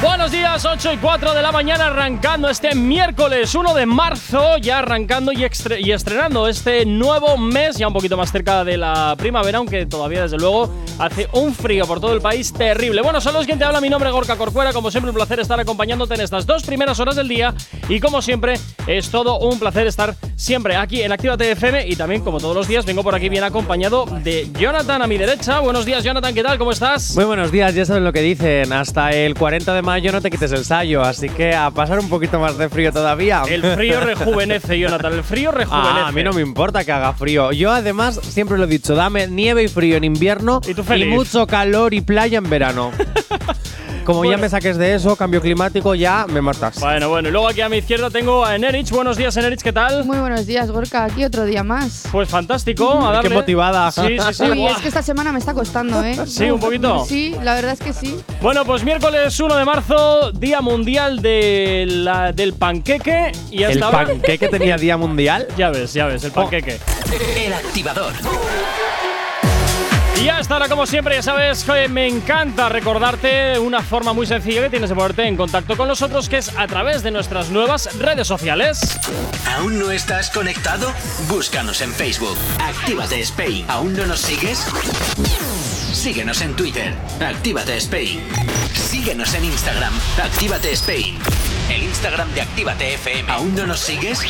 Buenos días, 8 y 4 de la mañana arrancando este miércoles 1 de marzo, ya arrancando y, estrenando este nuevo mes, ya un poquito más cerca de la primavera, aunque todavía desde luego hace un frío por todo el país terrible. Bueno, saludos quien te habla, mi nombre es Gorka Corcuera, como siempre un placer estar acompañándote en estas dos primeras horas del día y como siempre es todo un placer estar siempre aquí en Actívate FM y también como todos los días vengo por aquí bien acompañado de Jonathan a mi derecha. Buenos días Jonathan, ¿qué tal? ¿Cómo estás? Muy buenos días, ya saben lo que dicen, hasta el 40 de mayo no te quites el sallo, así que a pasar un poquito más de frío todavía. El frío rejuvenece, Jonathan, el frío rejuvenece. Ah, a mí no me importa que haga frío. Yo además siempre lo he dicho, dame nieve y frío en invierno y, y mucho calor y playa en verano. Como ya me saques de eso, cambio climático, ya me matas. Bueno, bueno, y luego aquí a mi izquierda tengo a Enerich. Buenos días, Enerich, ¿qué tal? Muy buenos días, Gorka. Aquí otro día más. Pues fantástico, a darle. Qué motivada. Sí, sí, sí. Uy, es que esta semana me está costando, ¿eh? Sí, un poquito. Sí, la verdad es que sí. Bueno, pues miércoles 1 de marzo, Día Mundial de la, del Panqueque. Y hasta ¿El ahora- panqueque tenía día mundial? Ya ves, ya ves, el panqueque. El Activador. Y ya estará como siempre, ya sabes me encanta recordarte una forma muy sencilla que tienes de ponerte en contacto con nosotros, que es a través de nuestras nuevas redes sociales. ¿Aún no estás conectado? Búscanos en Facebook. Actívate Spain. ¿Aún no nos sigues? Síguenos en Twitter. Actívate Spain. Síguenos en Instagram. Actívate Spain. El Instagram de Actívate FM. ¿Aún no nos sigues?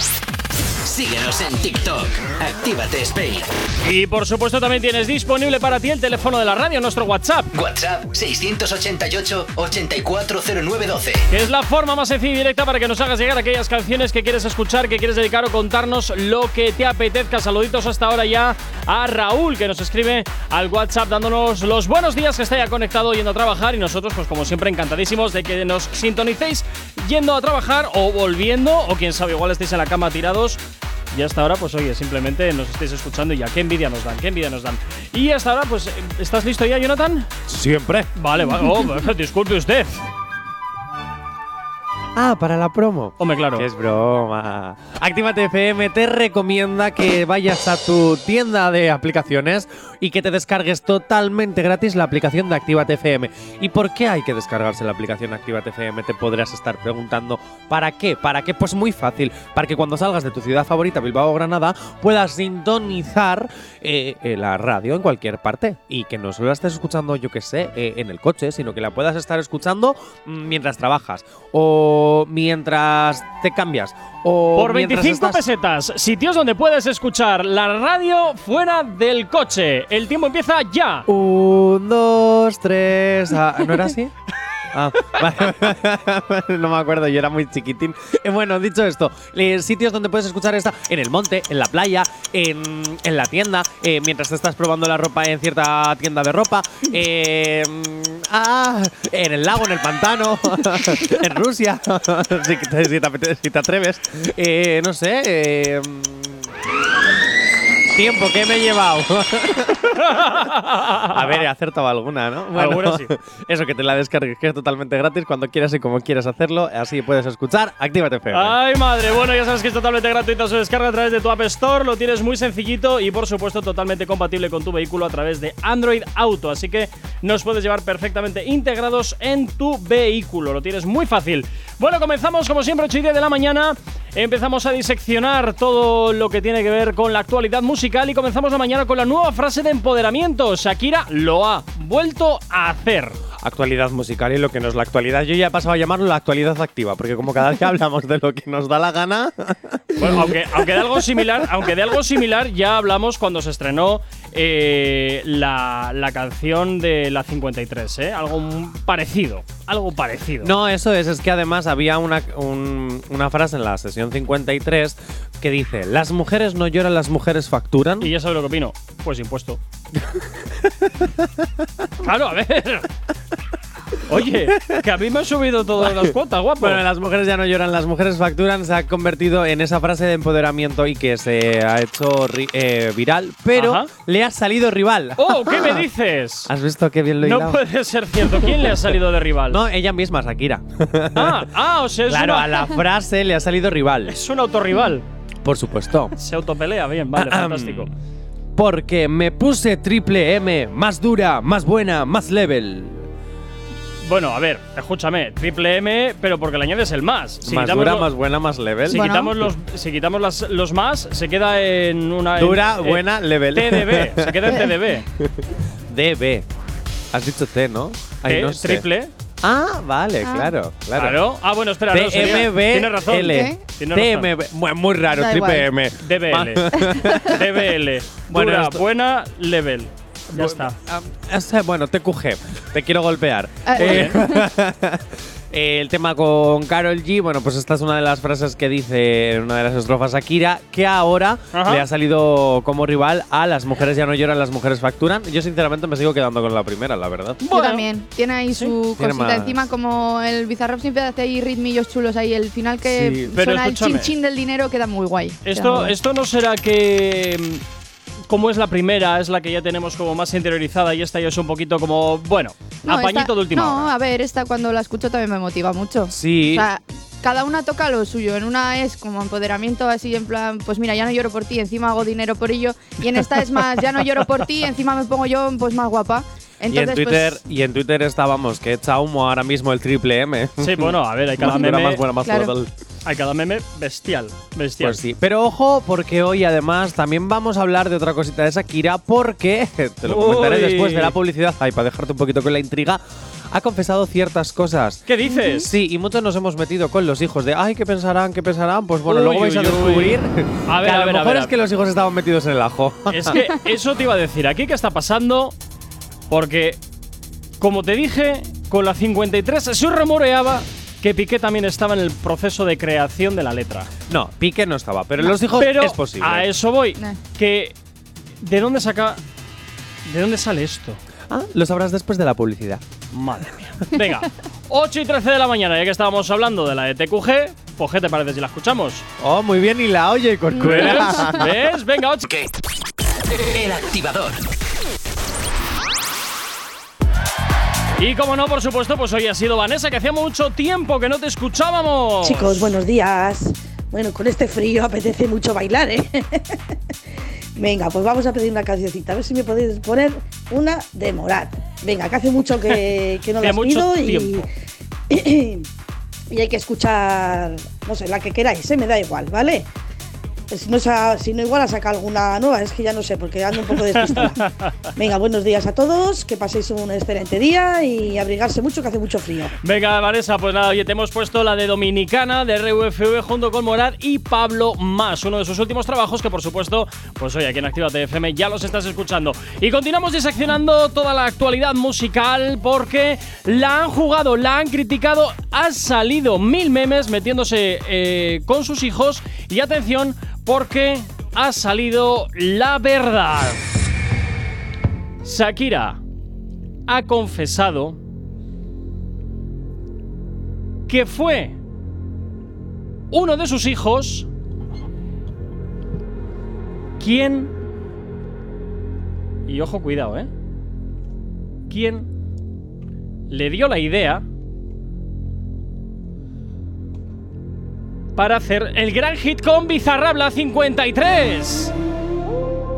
Síguenos en TikTok. Actívate Spain. Y por supuesto también tienes disponible para ti el teléfono de la radio, nuestro WhatsApp. WhatsApp 688-840912. Que es la forma más sencilla y directa para que nos hagas llegar aquellas canciones que quieres escuchar, que quieres dedicar o contarnos lo que te apetezca. Saluditos hasta ahora ya a Raúl, que nos escribe al WhatsApp dándonos los buenos días que está ya conectado yendo a trabajar. Y nosotros, pues como siempre, encantadísimos de que nos sintonicéis yendo a trabajar o volviendo, o quién sabe, igual estéis en la cama tirados. Y hasta ahora, pues oye, simplemente nos estáis escuchando y ya, qué envidia nos dan, qué envidia nos dan. Y hasta ahora, pues, ¿estás listo ya, Jonathan? Siempre. Vale, vale. Oh, disculpe usted. Ah, para la promo. Hombre, claro. Que es broma. Actívate FM te recomienda que vayas a tu tienda de aplicaciones y que te descargues totalmente gratis la aplicación de Actívate FM. ¿Y por qué hay que descargarse la aplicación Actívate FM? Te podrás estar preguntando. ¿Para qué? ¿Para qué? Pues muy fácil. Para que cuando salgas de tu ciudad favorita, Bilbao o Granada, puedas sintonizar eh, eh, la radio en cualquier parte. Y que no solo la estés escuchando, yo que sé, eh, en el coche, sino que la puedas estar escuchando mm, mientras trabajas. O mientras te cambias. O Por mientras 25 estás- pesetas, sitios donde puedes escuchar la radio fuera del coche. El tiempo empieza ya. Un, dos, tres. ah, ¿No era así? Ah, vale. no me acuerdo, yo era muy chiquitín. Eh, bueno, dicho esto, eh, sitios donde puedes escuchar esta en el monte, en la playa, en, en la tienda, eh, mientras te estás probando la ropa en cierta tienda de ropa, eh, ah, en el lago, en el pantano, en Rusia, si, te, si te si te atreves. Eh, no sé. Tiempo, ¿qué me he llevado? A ver, he acertado alguna, ¿no? Alguna sí. Eso, que te la descargues, que es totalmente gratis cuando quieras y como quieras hacerlo. Así puedes escuchar. Actívate FM. Ay, madre. Bueno, ya sabes que es totalmente gratuito. Se descarga a través de tu App Store. Lo tienes muy sencillito y, por supuesto, totalmente compatible con tu vehículo a través de Android Auto. Así que nos puedes llevar perfectamente integrados en tu vehículo. Lo tienes muy fácil. Bueno, comenzamos como siempre, 8 y 10 de la mañana. Empezamos a diseccionar todo lo que tiene que ver con la actualidad musical y comenzamos la mañana con la nueva frase de empoderamiento. Shakira lo ha vuelto a hacer. Actualidad musical y lo que no es la actualidad. Yo ya he pasado a llamarlo la actualidad activa, porque como cada día hablamos de lo que nos da la gana. Bueno, aunque, aunque de algo similar, aunque de algo similar ya hablamos cuando se estrenó eh, la, la canción de la 53, ¿eh? Algo parecido, algo parecido. No, eso es, es que además había una, un- una frase en la sesión 53 que dice, las mujeres no lloran, las mujeres facturan. Y ya sabes lo que opino. Pues impuesto. claro, a ver. Oye, que a mí me han subido todas las cuotas, guapo. Bueno, las mujeres ya no lloran, las mujeres facturan se ha convertido en esa frase de empoderamiento y que se ha hecho eh, viral, pero Ajá. le ha salido rival. ¡Oh, qué me dices! ¿Has visto qué bien lo he No puede ser cierto. ¿Quién le ha salido de rival? No, ella misma, Shakira. Ah, ah, o sea, es, claro, una, a la frase le ha salido rival. es un autorrival. Por supuesto. Se autopelea, bien, vale, fantástico. Porque me puse triple M, más dura, más buena, más level. Bueno, a ver, escúchame, triple M, pero porque le añades el más. Si más dura, lo- más buena, más level. Si Bueno. quitamos, los, si quitamos las- los más, se queda en una. en- Dura, eh, buena, level. TDB, se queda en TDB. DB. Has dicho T, ¿no? Ay, T, no sé. triple. Ah, vale, Ah. claro, claro. Claro. Ah, bueno, espera, no, sería- Tienes razón. Tienes razón. TMB. Muy, muy raro, Da triple igual. M. DBL. DBL. Bueno, Dura, esto- buena, level. Ya está. Ah, ese, bueno, TQG. Te quiero golpear. Ah, Eh, el tema con Carol G, bueno, pues esta es una de las frases que dice en una de las estrofas Akira, que ahora Ajá. le ha salido como rival a Las mujeres ya no lloran, las mujeres facturan. Yo sinceramente me sigo quedando con la primera, la verdad. Yo Bueno. también. Tiene ahí su Tiene cosita encima, como el Bizarrap siempre hace ahí ritmillos chulos ahí. El final que Sí, pero suena el chin chin del dinero queda muy guay. Queda muy Esto, guay. esto no será que. Como es la primera, es la que ya tenemos como más interiorizada y esta ya es un poquito como, bueno, No, apañito esta- de última No, hora. a ver, esta cuando la escucho también me motiva mucho. Sí. O sea, cada una toca lo suyo. En una es como empoderamiento así en plan, pues mira, ya no lloro por ti, encima hago dinero por ello. Y en esta es más, ya no lloro por ti, encima me pongo yo pues más guapa. Entonces, y en Twitter, pues, y en Twitter estábamos, que echa humo ahora mismo el triple M. Sí, bueno, a ver, hay cada meme. más buena, más Claro. brutal. Hay cada meme bestial. Bestial. Pues sí. Pero ojo, porque hoy además también vamos a hablar de otra cosita de Shakira, porque te lo comentaré Uy. después de la publicidad. Ay, para dejarte un poquito con la intriga, ha confesado ciertas cosas. ¿Qué dices? Sí, y muchos nos hemos metido con los hijos de, ay, ¿qué pensarán? ¿Qué pensarán? Pues bueno, Uy, luego vais a uy, uy. descubrir A ver, que a, a lo ver, a mejor ver, es a que los hijos estaban metidos en el ajo. Es que eso te iba a decir. Aquí, ¿qué está pasando? Porque, como te dije, con la 53 se rumoreaba que Piqué también estaba en el proceso de creación de la letra. no, Pique no estaba, pero los hijos Pero es posible. a eso voy. Nah. Que. ¿De dónde saca.? ¿De dónde sale esto? Ah, lo sabrás después de la publicidad. Madre mía. Venga, 8 y 13 de la mañana, ya que estábamos hablando de la de TQG, pues ¿qué te parece si la escuchamos? Oh, muy bien, y la oye, ¿Ves? Corcuera. ¿Ves? Venga, 8. ¿Qué? El activador. Y como no, por supuesto, pues hoy ha sido Vanessa, que hacía mucho tiempo que no te escuchábamos. Chicos, buenos días. Bueno, con este frío apetece mucho bailar, ¿eh? Venga, pues vamos a pedir una cancioncita. A ver si me podéis poner una de Morat. Venga, que hace mucho que, que no mucho pido y, y hay que escuchar, no sé, la que queráis, ¿eh? me da igual, ¿vale? Si no, sa- si no igual a sacar alguna nueva, es que ya no sé, porque ando un poco despistada. Venga, buenos días a todos, que paséis un excelente día y abrigarse mucho, que hace mucho frío. Venga, Vanessa, pues nada, oye, te hemos puesto la de Dominicana, de RUFV, junto con Morat y Pablo Más, uno de sus últimos trabajos que, por supuesto, pues hoy aquí en Actívate FM ya los estás escuchando. Y continuamos diseccionando toda la actualidad musical porque la han jugado, la han criticado, ha salido mil memes metiéndose eh, con sus hijos y atención porque ha salido la verdad. Shakira ha confesado que fue uno de sus hijos quien... Y ojo, cuidado, ¿eh? Quien le dio la idea para hacer el gran hit con Bizarrabla 53.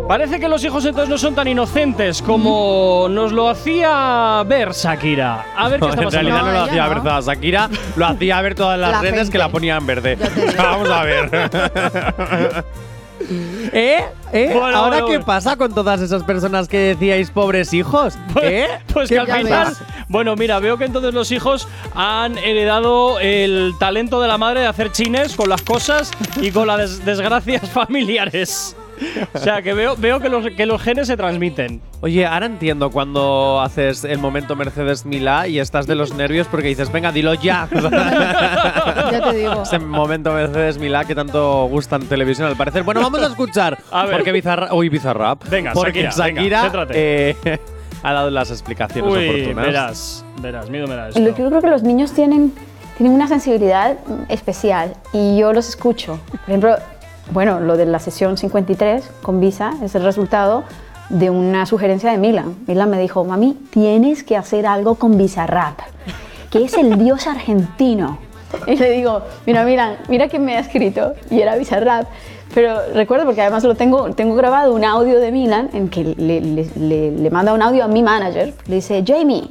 Parece que los hijos entonces no son tan inocentes como nos lo hacía ver Shakira. A ver qué está en realidad no, No, lo hacía no. ver toda Shakira, lo hacía ver todas las La redes gente. que la ponían verde. Vamos a ver. ¿Eh? ¿Eh? Bueno, ¿Ahora bueno, qué bueno. pasa con todas esas personas que decíais pobres hijos? Pues, ¿Eh? pues ¿Qué que al final. Bueno, mira, veo que entonces los hijos han heredado el talento de la madre de hacer chines con las cosas y con las des- desgracias familiares. O sea, que veo, veo que, los, que los genes se transmiten. Oye, ahora entiendo cuando haces el momento Mercedes Milá y estás de los nervios porque dices, venga, dilo ya. Ya te digo. Ese momento Mercedes Milá que tanto gusta en televisión al parecer. Bueno, vamos a escuchar. A ver. Porque Bizarra, uy, Bizarrap. Venga, porque Shakira, venga, eh, ha dado las explicaciones Uy, oportunas. verás, verás, miedo me da Lo esto. que yo creo que los niños tienen, tienen una sensibilidad especial y yo los escucho. Por ejemplo, bueno, lo de la sesión 53 con Visa es el resultado de una sugerencia de Milan. Milan me dijo, mami, tienes que hacer algo con Bizarrap, que es el dios argentino. Y le digo, mira, Milan, mira que me ha escrito y era Bizarrap. Pero recuerdo, porque además lo tengo, tengo grabado un audio de Milan en que le, manda un audio a mi manager. Le dice, Jamie,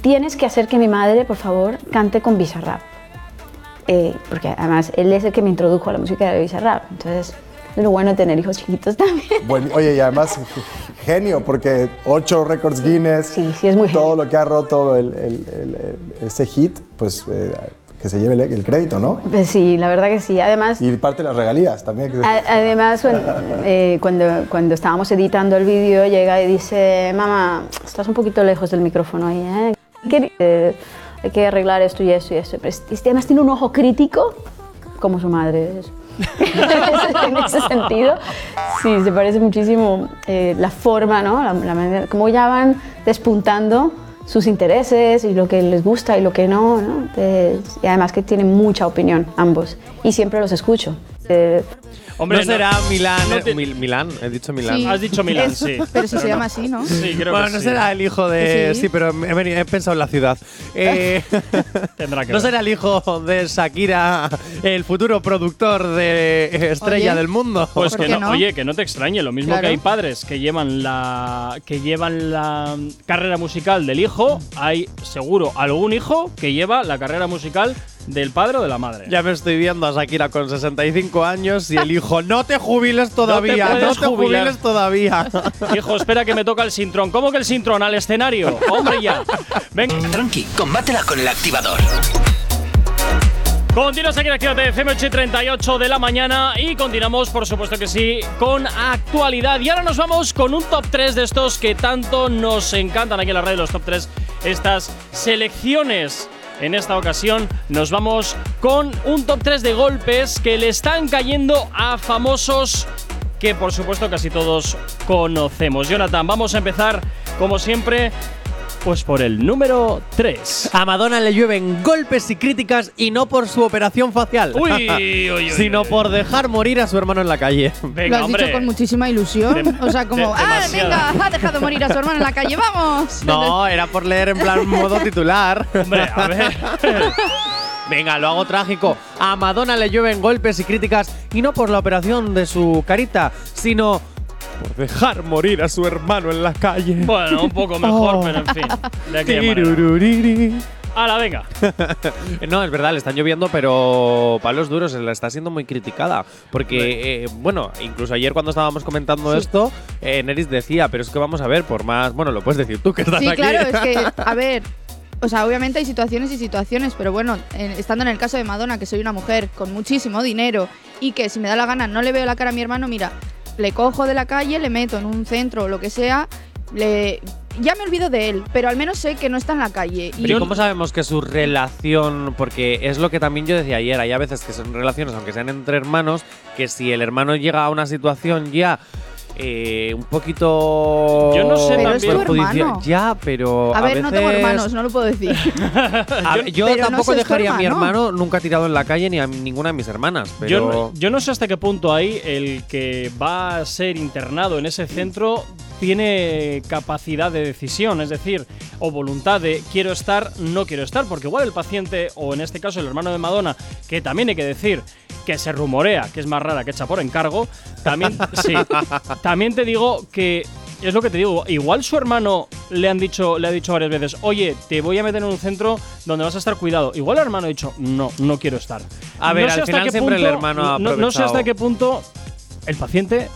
tienes que hacer que mi madre, por favor, cante con Bizarrap. Eh, porque además él es el que me introdujo a la música de Bizarrap. Entonces, es lo bueno de tener hijos chiquitos también. Bueno, oye, y además, genio, porque ocho récords Guinness, Sí, sí, es muy todo lo que ha roto el- el- el- ese hit, pues eh, que se lleve el, crédito, ¿no? Pues sí, la verdad que sí. Además, Y parte de las regalías también. además cuando, eh, cuando, cuando estábamos editando el vídeo, llega y dice, mamá, estás un poquito lejos del micrófono ahí, ¿eh? ¿Qué- eh, hay que arreglar esto y esto y esto. Pero además tiene un ojo crítico, como su madre es. en ese sentido, sí, se parece muchísimo eh, la forma, ¿no? La, la manera, cómo ya van despuntando sus intereses y lo que les gusta y lo que no, ¿no? Entonces, y además que tienen mucha opinión ambos y siempre los escucho. Eh, Hombre, no será Milán. no eh, te- Mil- Milán, he dicho Milán. Sí. Has dicho Milán, sí. Pero si se no. llama así, ¿no? Sí, creo bueno, que no sí. será el hijo de. Sí. Sí, pero he, venido- he pensado en la ciudad. Eh, Tendrá que no ver. será el hijo de Shakira, el futuro productor de Estrella Oye. del Mundo. Pues ¿Por que no, no? oye, que no te extrañe, lo mismo Claro. que hay padres que llevan la que llevan la carrera musical del hijo, hay seguro algún hijo que lleva la carrera musical del padre o de la madre. Ya me estoy viendo a Shakira con 65 años y el hijo, no te jubiles todavía, no te, puedes jubilar". jubiles todavía. Hijo, espera que me toca el sintrón. ¿Cómo que el sintrón? Al escenario. Hombre, ya. Venga. Tranqui, combátela con el activador. Continuas aquí en Actívate FM 8 y 38 de la mañana y continuamos, por supuesto que sí, con actualidad. Y ahora nos vamos con un top 3 de estos que tanto nos encantan aquí en la radio, los top 3, estas selecciones. En esta ocasión nos vamos con un top 3 de golpes que le están cayendo a famosos que por supuesto casi todos conocemos. Jonathan, vamos a empezar como siempre pues por el número 3. A Madonna le llueven golpes y críticas y no por su operación facial, Uy, uy, uy, sino uy. por dejar morir a su hermano en la calle. Venga, Lo has hombre. dicho con muchísima ilusión. Dem- o sea, como, de- ¡ah, demasiada. venga! Ha dejado morir a su hermano en la calle, ¡vamos! No, era por leer en plan modo titular. Hombre, a ver. Venga, lo hago trágico. A Madonna le llueven golpes y críticas y no por la operación de su carita, sino por dejar morir a su hermano en la calle. bueno, un poco mejor, Oh. pero en fin. De aquella. Hala, venga. No, es verdad, le están lloviendo, pero palos duros, le está siendo muy criticada. Porque, eh, bueno, incluso ayer cuando estábamos comentando esto, eh, Neris decía, pero es que vamos a ver, por más. Bueno, lo puedes decir tú que estás Sí, aquí. claro, es que, a ver, o sea, obviamente hay situaciones y situaciones, pero bueno, en- estando en el caso de Madonna, que soy una mujer con muchísimo dinero y que si me da la gana no le veo la cara a mi hermano, mira, le cojo de la calle, le meto en un centro o lo que sea, le... Ya me olvido de él, pero al menos sé que no está en la calle. Y Pero ¿y cómo sabemos que su relación, porque es lo que también yo decía ayer, hay a veces que son relaciones, aunque sean entre hermanos, que si el hermano llega a una situación ya eh, un poquito... Yo no sé Pero es tu perjudicial- hermano. Ya, pero a ver, no tengo veces- hermanos, no lo puedo decir. A ver, yo Pero tampoco dejaría a mi hermano. nunca tirado en la calle ni a ninguna de mis hermanas, pero... Yo, no- yo no sé hasta qué punto ahí el que va a ser internado en ese centro tiene capacidad de decisión, es decir, o voluntad de quiero estar, no quiero estar, porque igual el paciente, o en este caso el hermano de Madonna, que también hay que decir que se rumorea que es más rara que hecha por encargo, también, sí, también te digo que es lo que te digo, igual su hermano le han dicho, le ha dicho varias veces, oye, te voy a meter en un centro donde vas a estar cuidado. Igual el hermano ha dicho, no, no quiero estar. A ver, sé al hasta final siempre el hermano ha no, no sé hasta qué punto el paciente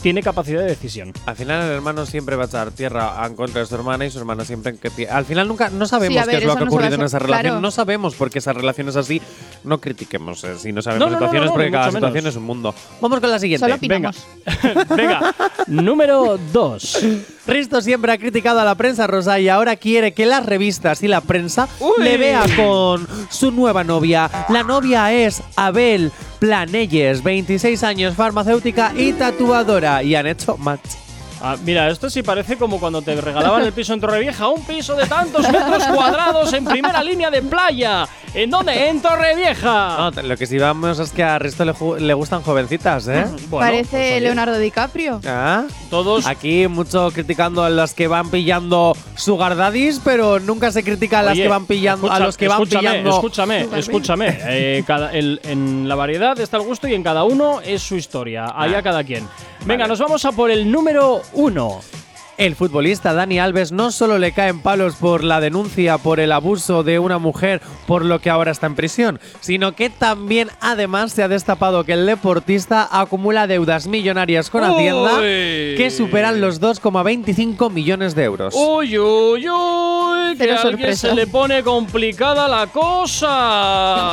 tiene capacidad de decisión. Al final el hermano siempre va a echar tierra en contra de su hermana y su hermana siempre que Al final nunca no sabemos Sí, qué es lo que ha no ocurrido en sa- esa relación. claro. No sabemos por qué esa relación es así. No critiquemos eh, si no sabemos No, situaciones no, no, porque cada situación menos. es un mundo. Vamos con la siguiente. Solo Venga, venga. Número 2. Risto siempre ha criticado a la prensa rosa y ahora quiere que las revistas y la prensa Uy. le vea con su nueva novia. La novia es Abel Planelles, 26 años, farmacéutica y tatuadora. Y han hecho match. Ah, mira, esto sí parece como cuando te regalaban el piso en Torrevieja. Un piso de tantos metros cuadrados en primera línea de playa. ¿En dónde? En Torrevieja. No, lo que sí vamos es que a Risto le, le gustan jovencitas, ¿eh? Bueno, Parece pues, Leonardo DiCaprio. ¿Ah? Todos. Aquí mucho criticando a los que van pillando sugar daddies, pero nunca se critica a las Oye, que van pillando a escucha- los que van escúchame, pillando. Escúchame, escúchame. Eh, cada- el- en la variedad está el gusto y en cada uno es su historia. Allá Ah. cada quien. Venga, nos vamos a por el número uno. El futbolista Dani Alves no solo le caen palos por la denuncia por el abuso de una mujer por lo que ahora está en prisión, sino que también además se ha destapado que el deportista acumula deudas millonarias con Hacienda Uy. que superan los 2,25 millones de euros. Uy, uy, uy, que Cero a alguien sorpresa. se le pone complicada la cosa.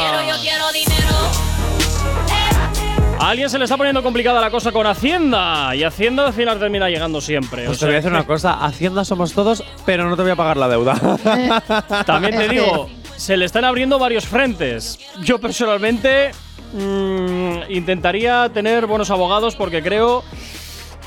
A alguien se le está poniendo complicada la cosa con Hacienda. Y Hacienda al final termina llegando siempre. Pues O te voy a sea, decir una cosa, Hacienda somos todos, pero no te voy a pagar la deuda. También te digo, se le están abriendo varios frentes. Yo personalmente mm, intentaría tener buenos abogados porque creo,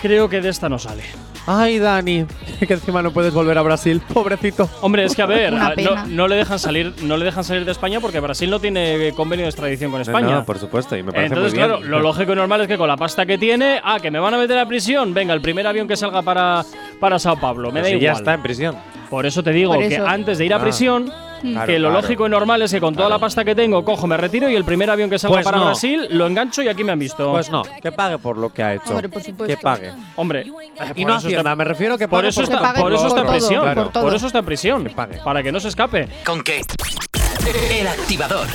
creo que de esta no sale. Ay, Dani, que encima no puedes volver a Brasil, pobrecito. Hombre, es que a ver, Una a- no, le dejan salir, no le dejan salir de España porque Brasil no tiene convenio de extradición con España. No, por supuesto, y me parece Entonces, muy bien. claro, lo lógico y normal es que con la pasta que tiene, ah, que me van a meter a prisión, venga, el primer avión que salga para, para Sao Paulo, me Pero da si igual. ya está en prisión. Por eso te digo que antes de ir a Ah. Claro, que lo claro. lógico y normal es que con toda la pasta que tengo, cojo, me retiro y el primer avión que salga Pues para no. Brasil lo engancho y aquí me han visto. Pues no, que pague por lo que ha hecho. Hombre, por supuesto. Que pague. Hombre, Y por no eso Hacienda, está- me refiero que por pague eso Que está, pague por eso por está en todo, prisión. por Por, todo. eso está en prisión. Pague. Para que no se escape. ¿Con qué? El activador.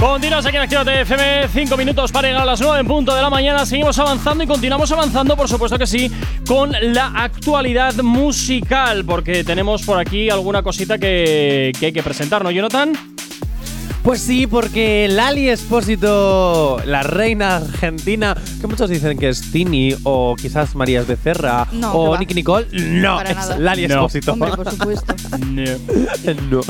Continuas aquí en Actívate FM, 5 minutos para llegar a las 9 en punto de la mañana. Seguimos avanzando y continuamos avanzando, por supuesto que sí, con la actualidad musical, porque tenemos por aquí alguna cosita que, que hay que presentar, ¿no, Jonathan? Pues sí, porque Lali Espósito, la reina argentina, que muchos dicen que es Tini o quizás Marías Becerra No, o. Nicky Nicole, no, Para es No. nada. Lali Espósito. Hombre, por supuesto. No.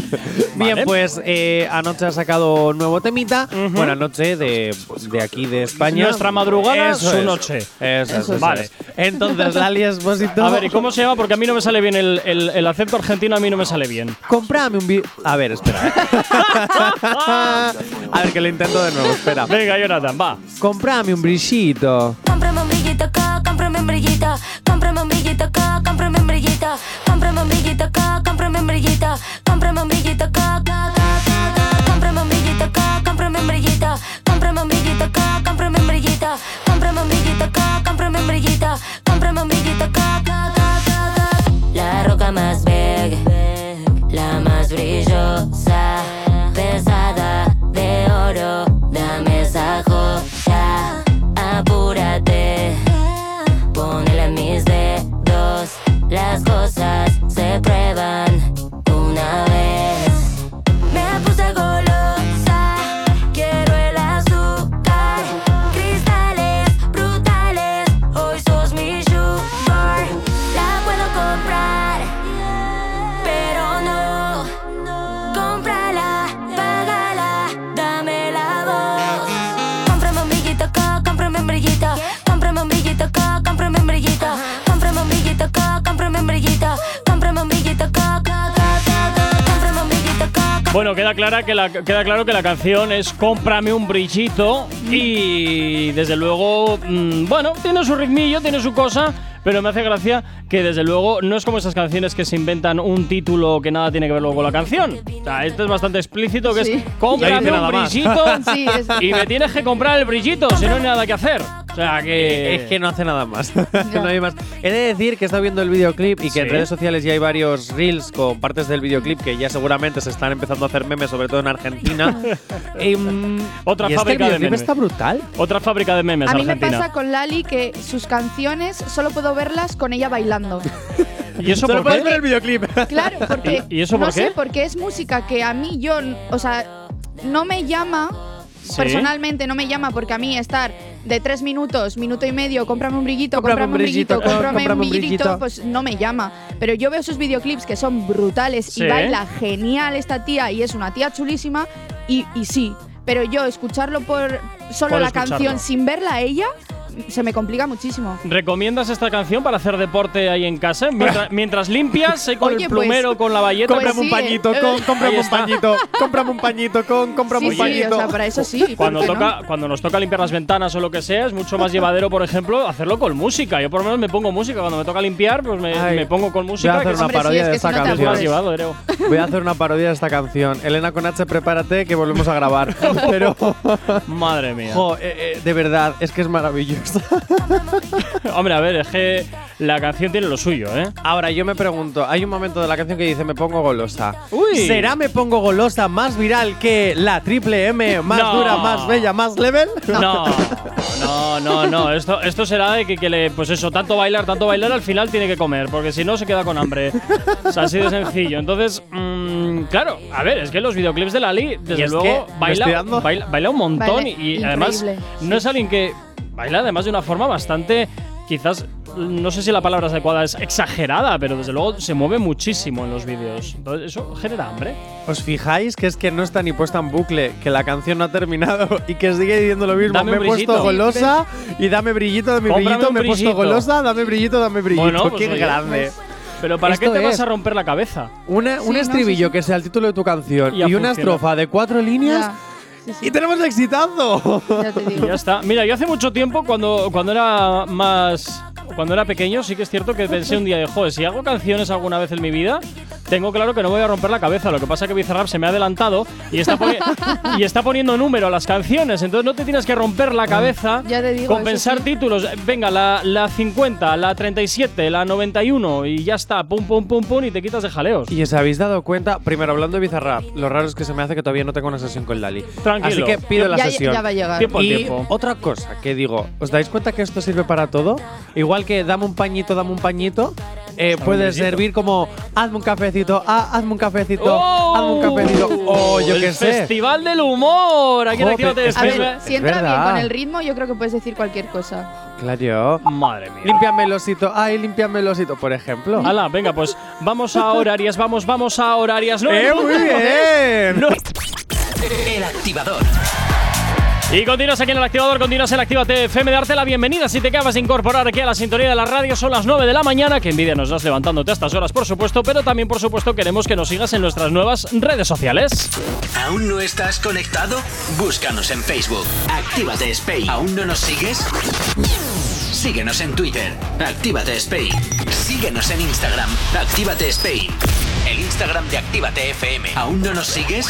Bien, pues eh, anoche ha sacado un nuevo temita. Ujú. Buena noche de, de aquí de España. Nuestra madrugada, Eso su es. noche. Eso, Eso eso es. Vale. es. Entonces, Lali Espósito. A ver, ¿y cómo se llama? Porque a mí no me sale bien el, el, el acento argentino, a mí no me sale bien. Comprame un A ver, espera. a ver, que lo intento de nuevo, espera. Venga, Jonathan, va. Comprame un brillito. Cómprame un brillito acá, cómprame un brillito. Cómprame un brillito acá, cómprame un brillito. Cómprame un brillito acá, cómprame un brillito. Cómprame un brillito acá, acá, acá, acá. Cómprame un brillito acá, cómprame un brillito. Cómprame un brillito acá, cómprame un brillito. Cómprame un brillito acá, cómprame un brillito. Cómprame un brillito acá, acá, acá, acá. La roca más big, la más brillosa, Las cosas se prueban Bueno, queda, claro que la canción es Cómprame un brillito y desde luego, mm, bueno, tiene su ritmillo, tiene su cosa, pero me hace gracia que desde luego no es como esas canciones que se inventan un título que nada tiene que ver luego con la canción. O sea, esto es bastante explícito que Sí. es Cómprame un brillito Sí, y me tienes que comprar el brillito, si no hay nada que hacer. O sea, que… Es que no hace nada más. no hay más. He de decir que he estado viendo el videoclip y que en redes sociales ya hay varios reels con partes del videoclip que ya seguramente se están empezando a hacer memes, sobre todo en Argentina. Y, mm, Otra y es que fábrica el de memes. está brutal. Otra fábrica de memes A mí me pasa con Lali que sus canciones solo puedo verlas con ella bailando. ¿Y eso Solo por puedes qué? ver el videoclip. Claro, porque ¿Y- y eso no por qué? sé, porque es música que a mí yo, o sea, no me llama Sí. personalmente no me llama porque a mí estar de tres minutos, minuto y medio, cómprame un brillito, Cómprame cómprame un brillito, brillito, cómprame cómprame un un brillito, brillito. pues no me llama. Pero yo veo sus videoclips que son brutales Sí. y baila genial esta tía y es una tía chulísima y, y sí. Pero yo escucharlo por solo la escucharlo. canción sin verla a ella, se me complica muchísimo. ¿Recomiendas esta canción para hacer deporte ahí en casa? Mientras, mientras limpias, ahí con Oye, el pues- plumero, con la bayeta. Pues Cómprame un sí, pañito, eh. con, cómprame un pañito, cómprame un pañito, con, cómprame Sí, un sí, pañito. o sea, para eso sí. Cuando, toca, cuando nos toca limpiar las ventanas o lo que sea, es mucho más llevadero, por ejemplo, hacerlo con música. Yo por lo menos me pongo música. Cuando me toca limpiar, pues me, Ay, me pongo con música. voy a hacer una sí, parodia es de esta no canción. Voy a hacer una parodia de esta canción. Elena con H, prepárate que volvemos a grabar. Pero, Madre mía. jo, eh, eh, de verdad, es que es Hombre, a ver, es que la canción tiene lo suyo, ¿eh? Ahora, yo me pregunto, hay un momento de la canción que dice me pongo golosa. Uy. ¿Será me pongo golosa más viral que la triple M, más No. dura, más bella, más level? No, no, no, no. Esto, esto será de que, que le, pues eso, tanto bailar, tanto bailar, al final tiene que comer, porque si no se queda con hambre. O sea, así de sencillo. Entonces, mm, claro, a ver, es que los videoclips de Lali, desde es luego, baila, baila, baila un montón Baila y, y además no es alguien que baila además de una forma bastante, quizás, no sé si la palabra adecuada es exagerada, pero desde luego se mueve muchísimo en los vídeos. Entonces, eso genera hambre. ¿Os fijáis que es que no está ni puesta en bucle, que la canción no ha terminado y que sigue diciendo lo mismo? Dame me he puesto brillito. golosa y dame brillito, dame Cómprame brillito, me he puesto golosa, dame brillito, dame brillito. Bueno, pues ¡Qué oye, grande! Pero ¿para Esto qué te vas es- a romper la cabeza? Una- Sí, un no, estribillo sí, sí. que sea el título de tu canción Y y, una funcionar. estrofa de cuatro líneas Ya, sí, sí, y tenemos exitazo. ya te digo. Ya está. Mira, yo hace mucho tiempo, cuando, cuando era más. Cuando era pequeño, sí que es cierto que pensé un día de, joder, si hago canciones alguna vez en mi vida, tengo claro que no voy a romper la cabeza. Lo que pasa es que Bizarrap se me ha adelantado y está, poni- y está poniendo número a las canciones. Entonces no te tienes que romper la cabeza Ya te digo, con pensar sí. títulos. Venga, la, la 50, la 37, la 91 y ya está. Pum, pum, pum, pum y te quitas de jaleos. Y os habéis dado cuenta, primero hablando de Bizarrap, lo raro es que se me hace que todavía no tengo una sesión con Lali. Tranquilo. Así que pido la ya, sesión. ya va a llegar. Tiempo y tiempo. otra cosa que digo, ¿os dais cuenta que esto sirve para todo? Igual que dame un pañito, dame un pañito, eh, puede servir como hazme un cafecito, ah, hazme un cafecito, ¡Oh! hazme un cafecito, o yo qué sé. Festival del humor. Aquí en Actívate es A ver, si entra bien con el ritmo, yo creo que puedes decir cualquier cosa. Claro. Madre mía. Límpiame el osito, ay, límpiame el osito, por ejemplo. Hala, venga, pues vamos a horarias, vamos, vamos a horarias. No, ¡Eh, muy bien! No. El activador. Y continúas aquí en el activador, continúas en Actívate FM. Darte la bienvenida si te acabas de incorporar aquí a la sintonía de la radio. Son las 9 de la mañana. Que envidia nos das levantándote a estas horas, por supuesto. Pero también, por supuesto, queremos que nos sigas en nuestras nuevas redes sociales. ¿Aún no estás conectado? Búscanos en Facebook. Actívate Spain. ¿Aún no nos sigues? Síguenos en Twitter. Actívate Spain. Síguenos en Instagram. Actívate Spain. El Instagram de Actívate FM. ¿Aún no nos sigues?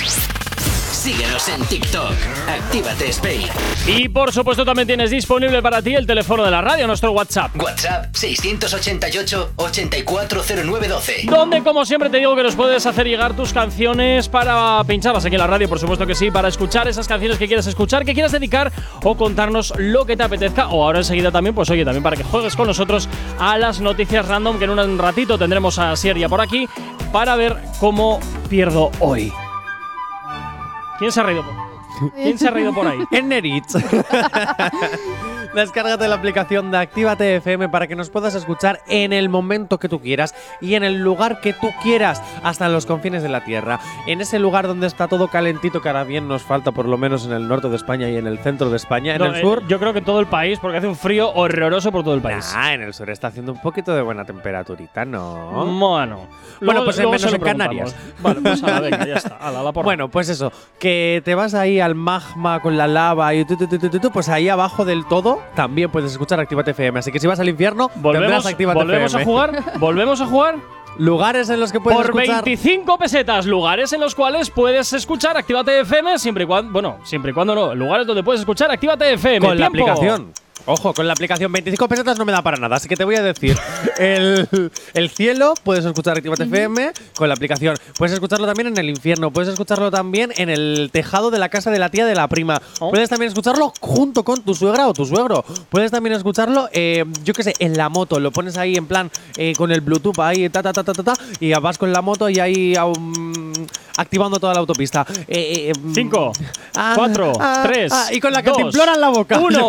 Síguenos en TikTok. Actívate Spain. Y por supuesto, también tienes disponible para ti el teléfono de la radio, nuestro WhatsApp. WhatsApp 688-840912. Donde, como siempre, te digo que nos puedes hacer llegar tus canciones para pincharlas aquí en la radio, por supuesto que sí, para escuchar esas canciones que quieras escuchar, que quieras dedicar o contarnos lo que te apetezca. O ahora enseguida también, pues oye, también para que juegues con nosotros a las noticias random, que en un ratito tendremos a Sierra por aquí para ver cómo pierdo hoy. ¿Quién se ha reído por ¿Quién se ha reído por ahí? en Neritz. Descárgate la aplicación de Actívate FM para que nos puedas escuchar en el momento que tú quieras y en el lugar que tú quieras, hasta en los confines de la tierra. En ese lugar donde está todo calentito, que ahora bien nos falta, por lo menos en el norte de España y en el centro de España. En el eh, sur. yo creo que en todo el país, porque hace un frío horroroso por todo el país. Ah, en el sur está haciendo un poquito de buena temperaturita, ¿no? Bueno. Bueno, pues luego menos en Canarias. Vale, pues ala, venga, ya está. Ala, la porra. Bueno, pues eso, que te vas ahí al magma con la lava y tú, tú, tú, tú, tú, tú, pues ahí abajo del todo también puedes escuchar Actívate FM. Así que si vas al infierno, volvemos, Actívate volvemos a jugar. Volvemos a jugar Lugares en los que puedes por escuchar 25 pesetas. Lugares en los cuales puedes escuchar Actívate FM siempre y cuando. Bueno, siempre y cuando no. Lugares donde puedes escuchar Actívate FM. con la aplicación. Ojo, con la aplicación 25 pesetas no me da para nada, así que te voy a decir. El, el cielo puedes escuchar Actívate FM con la aplicación. Puedes escucharlo también en el infierno. Puedes escucharlo también en el tejado de la casa de la tía de la prima. Oh. Puedes también escucharlo junto con tu suegra o tu suegro. Puedes también escucharlo, eh, yo qué sé, en la moto. Lo pones ahí en plan eh, con el Bluetooth ahí, ta, ta, ta, ta, ta, ta, y vas con la moto y ahí um, activando toda la autopista. Eh, eh, mm, Cinco, ah, cuatro, ah, tres, ah, y con la dos, cantimplora en la boca. uno.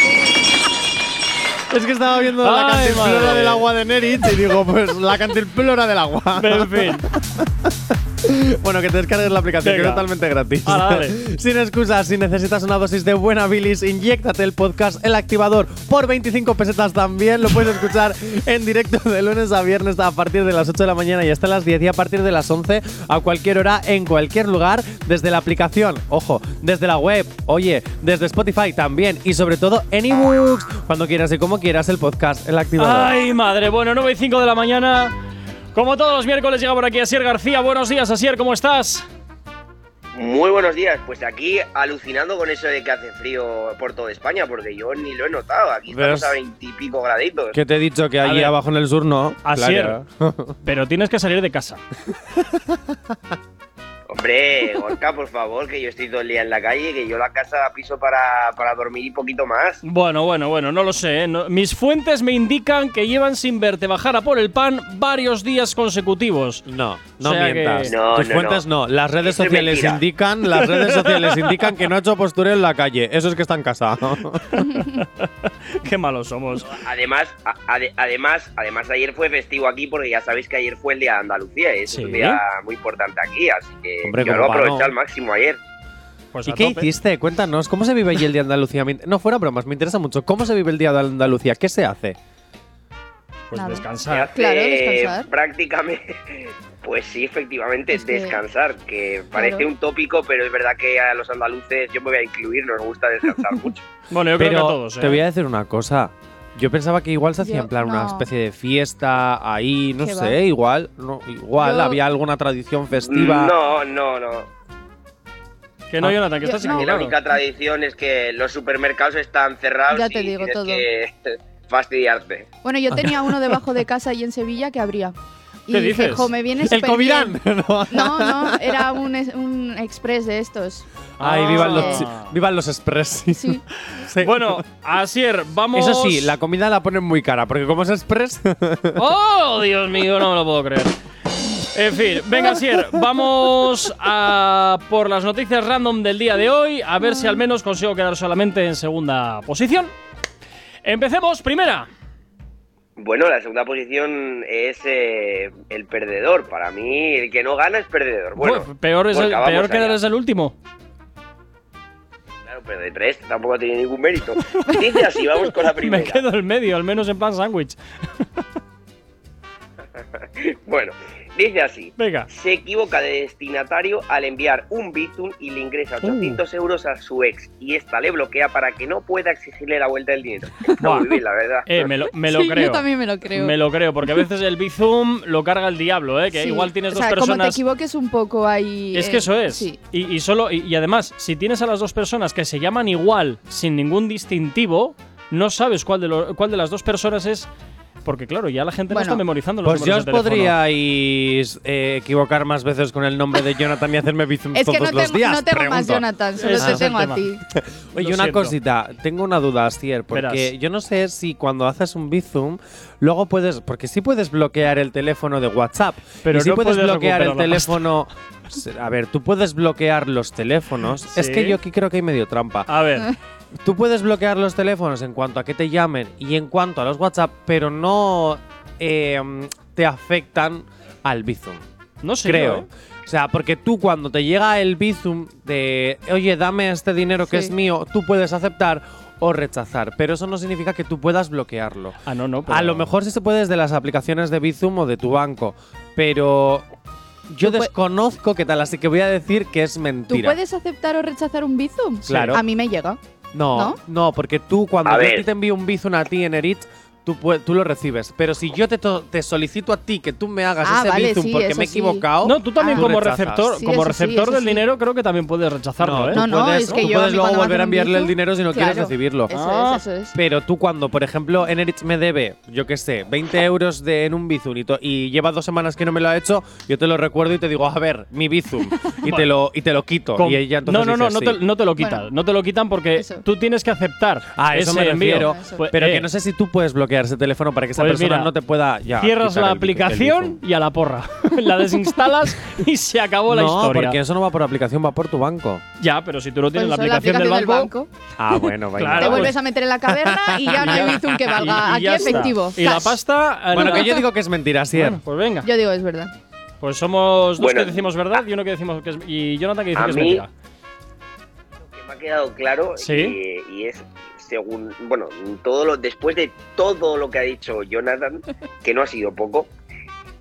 Es que estaba viendo la Ay, cantimplora madre. del agua de Neritz y digo, pues la cantimplora del agua. En fin. Bueno, que te descargues la aplicación, que Venga. es totalmente gratis. Hala, dale. Sin excusas, si necesitas una dosis de buena bilis, inyéctate el podcast El Activador por 25 pesetas también. Lo puedes escuchar en directo de lunes a viernes a partir de las 8 de la mañana y hasta las 10 y a partir de las 11 a cualquier hora, en cualquier lugar, desde la aplicación, ojo, desde la web, oye, desde Spotify también y sobre todo en ebooks, cuando quieras y como quieras el podcast El Activador. Ay, madre. Bueno, 9 y 5 de la mañana. Como todos los miércoles llega por aquí Asier García. Buenos días, Asier, ¿cómo estás? Muy buenos días, pues aquí alucinando con eso de que hace frío por toda España, porque yo ni lo he notado. Aquí estamos ¿Ves? a veintipico graditos. Que te he dicho que A allí ver. abajo en el sur no. Asier. Claro. Pero tienes que salir de casa. Hombre, Gorka, por favor, que yo estoy todo el día en la calle, que yo la casa la piso para, para dormir y poquito más. Bueno, bueno, bueno, no lo sé. ¿eh? No- mis fuentes me indican que llevan sin verte bajar a por el pan varios días consecutivos. No, no O sea que- mientas. No, Tus no, fuentes no. no. Las redes Eso sociales mentira. indican, las redes sociales indican que no ha hecho postureo en la calle. Eso es que está en casa. Qué malos somos. Además, a- ade- además, además ayer fue festivo aquí porque ya sabéis que ayer fue el día de Andalucía y es Sí. un día muy importante aquí, así que Hombre, yo lo aproveché no. al máximo ayer. Pues ¿Y qué tope. hiciste? Cuéntanos, ¿cómo se vive allí el día de Andalucía? No, fuera bromas, me interesa mucho. ¿Cómo se vive el día de Andalucía? ¿Qué se hace? Pues Nada. Se descansar. hace Claro, descansar. Prácticamente, pues sí, efectivamente, Es que- descansar, que parece Claro. un tópico, pero es verdad que a los andaluces, yo me voy a incluir, nos gusta descansar mucho. Bueno, yo creo que a todos. te ¿eh? voy a decir una cosa. Yo pensaba que igual se hacía Yo- en plan una especie de fiesta ahí, no ¿Qué sé, va? igual, no, igual Yo- había alguna tradición festiva. No, no, no. Que no, Ah. Jonathan, que Yo- estás no. Aquí la única tradición es que los supermercados están cerrados Ya te y digo tienes todo. que fastidiarte. Bueno, yo tenía uno debajo de casa ahí en Sevilla que abría. Y ¿Qué dije, dices? jo, me viene El Covirán. No. No, era un, un express de estos. Ay, vivan los, Ah. vivan los express. Sí. Sí. Bueno, Asier, vamos. Eso sí, la comida la ponen muy cara, porque como es express. ¡Oh, Dios mío! No me lo puedo creer. En fin, venga, Asier, vamos a por las noticias random del día de hoy, a ver si al menos consigo quedar solamente en segunda posición. Empecemos, primera. Bueno, la segunda posición es eh, el perdedor. Para mí, el que no gana es perdedor. Bueno, Uf, peor es el, peor quedar allá. es el último. Claro, pero de tres tampoco tiene ningún mérito. Dice así, vamos con la Me primera. quedo en medio, al menos en plan sándwich. Bueno, dice así. Venga. Se equivoca de destinatario al enviar un Bizum y le ingresa 800 euros a su ex y esta le bloquea para que no pueda exigirle la vuelta del dinero. Está muy bien, la verdad. Eh, me lo, me lo Sí, creo. Yo también me lo creo. Me lo creo, porque a veces el Bizum lo carga el diablo, ¿eh? Que Sí. igual tienes o dos sea, Como te personas. equivoques un poco ahí. Es eh, que eso es. Sí. Y, y solo y, y además, si tienes a las dos personas que se llaman igual, sin ningún distintivo, no sabes cuál de, lo- cuál de las dos personas es. Porque claro, ya la gente no está memorizando los Pues ya os de podríais eh, equivocar más veces con el nombre de Jonathan y hacerme bizum Es que todos no los días. no tengo más pregunto. Jonathan, solo te es tengo a ti. Oye, Lo una siento. cosita, tengo una duda, Astier, porque Verás. yo no sé si cuando haces un Bizum, luego puedes, porque sí puedes bloquear el teléfono de WhatsApp, Pero y sí no puedes puedes bloquear el teléfono. A ver, tú puedes bloquear los teléfonos. Es que yo aquí creo que hay medio trampa. A ver, Tú puedes bloquear los teléfonos en cuanto a que te llamen y en cuanto a los WhatsApp, pero no eh, te afectan al Bizum no sé. creo. yo, ¿eh? O sea, porque tú cuando te llega el bizum de, oye, dame este dinero que Sí. es mío, tú puedes aceptar o rechazar, pero eso no significa que tú puedas bloquearlo. Ah, no, no. pero- A lo mejor sí se puede desde las aplicaciones de Bizum o de tu banco, pero yo Tú desconozco qué tal, así que voy a decir que es ¿Tú mentira. puedes aceptar o rechazar un Bizum? Claro. A mí me llega. No, ¿No? no, porque tú cuando A yo a ver. ti te envío un Bizum a ti en Erit, tú, lo recibes. Pero si yo te, to- te solicito a ti que tú me hagas Ah, ese vale, Bizum sí, porque me he sí. equivocado, No, tú también Ah. como rechazas. receptor, Sí, como sí, receptor del sí. dinero, creo que también puedes rechazarlo, No, ¿eh? tú No, no, puedes, es que tú yo puedes luego volver a enviarle el dinero si no quieres recibirlo. Eso Ah. es, eso es. Pero tú cuando, por ejemplo, Eneritz me debe, yo qué sé, 20 euros de, en un Bizum y, y lleva dos semanas que no me lo ha hecho, yo te lo recuerdo y te digo, a ver, mi Bizum. y, te, lo, y te lo quito. Com- y ella no, entonces no, no, dice, no te, no te lo quitan. Bueno. no te lo quitan porque Eso. tú tienes que aceptar A eso ese me envío. Pero eh, que no sé si tú puedes bloquear ese teléfono para que esa Pues persona mira, no te pueda ya. Cierras la el bi- el aplicación y a la porra. la desinstalas y se acabó la no, historia. porque eso no va por aplicación, va por tu banco. Ya, pero si tú no tienes Pues la eso, aplicación, del banco, Ah, bueno, vaya. Claro, Te pues- vuelves a meter en la caverna y ya no hay Bizum que valga. y- y Aquí efectivo. Y la pasta. eh, Bueno, no. que yo digo que es mentira, Sier. Bueno, pues venga. Yo digo, es verdad. Pues somos dos Bueno. que decimos verdad y uno que decimos que es. Y Jonathan que dice que es mentira. que me ha quedado claro Sí. y, y es según bueno todo lo después de todo lo que ha dicho Jonathan que no ha sido poco